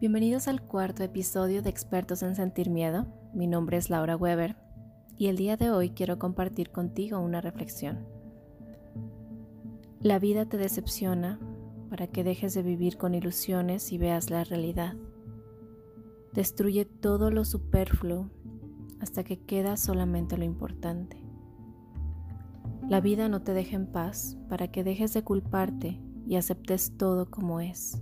Bienvenidos al cuarto episodio de Expertos en Sentir Miedo. Mi nombre es Laura Weber y el día de hoy quiero compartir contigo una reflexión. La vida te decepciona para que dejes de vivir con ilusiones y veas la realidad. Destruye todo lo superfluo hasta que queda solamente lo importante. La vida no te deja en paz para que dejes de culparte y aceptes todo como es.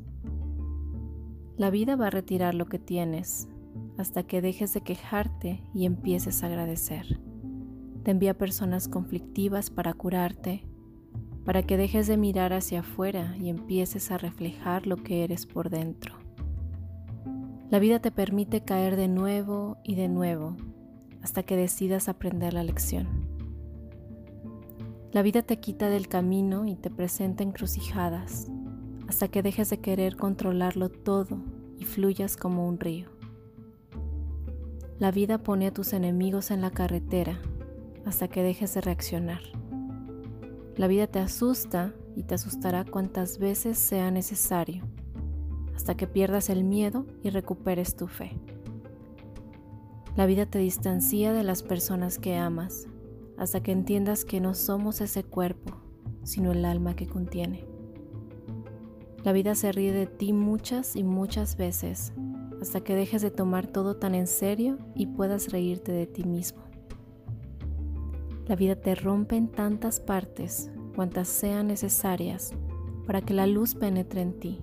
La vida va a retirar lo que tienes hasta que dejes de quejarte y empieces a agradecer. Te envía personas conflictivas para curarte, para que dejes de mirar hacia afuera y empieces a reflejar lo que eres por dentro. La vida te permite caer de nuevo y de nuevo hasta que decidas aprender la lección. La vida te quita del camino y te presenta encrucijadas hasta que dejes de querer controlarlo todo y fluyas como un río. La vida pone a tus enemigos en la carretera hasta que dejes de reaccionar. La vida te asusta y te asustará cuantas veces sea necesario, hasta que pierdas el miedo y recuperes tu fe. La vida te distancia de las personas que amas, hasta que entiendas que no somos ese cuerpo, sino el alma que contiene. La vida se ríe de ti muchas y muchas veces hasta que dejes de tomar todo tan en serio y puedas reírte de ti mismo. La vida te rompe en tantas partes cuantas sean necesarias para que la luz penetre en ti.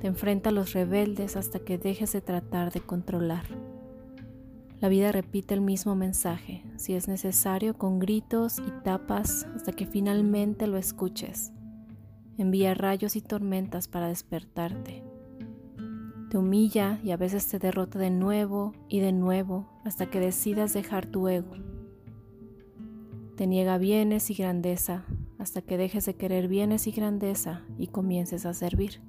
Te enfrenta a los rebeldes hasta que dejes de tratar de controlar. La vida repite el mismo mensaje, si es necesario, con gritos y tapas hasta que finalmente lo escuches envía rayos y tormentas para despertarte. Te humilla y a veces te derrota de nuevo y de nuevo hasta que decidas dejar tu ego. Te niega bienes y grandeza hasta que dejes de querer bienes y grandeza y comiences a servir.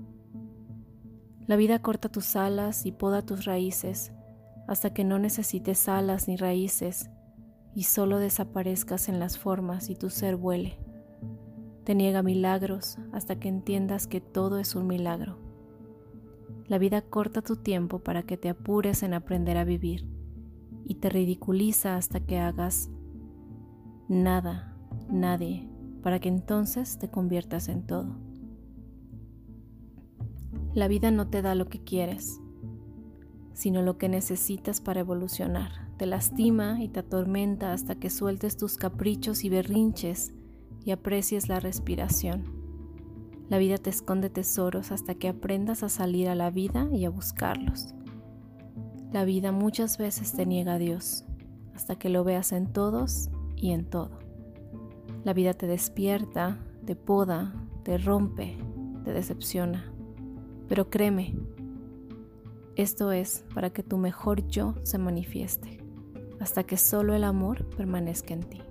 La vida corta tus alas y poda tus raíces hasta que no necesites alas ni raíces y solo desaparezcas en las formas y tu ser vuele. Te niega milagros hasta que entiendas que todo es un milagro. La vida corta tu tiempo para que te apures en aprender a vivir y te ridiculiza hasta que hagas nada, nadie, para que entonces te conviertas en todo. La vida no te da lo que quieres, sino lo que necesitas para evolucionar. Te lastima y te atormenta hasta que sueltes tus caprichos y berrinches y aprecies la respiración. La vida te esconde tesoros hasta que aprendas a salir a la vida y a buscarlos. La vida muchas veces te niega a Dios hasta que lo veas en todos y en todo. La vida te despierta, te poda, te rompe, te decepciona. Pero créeme, esto es para que tu mejor yo se manifieste, hasta que solo el amor permanezca en ti.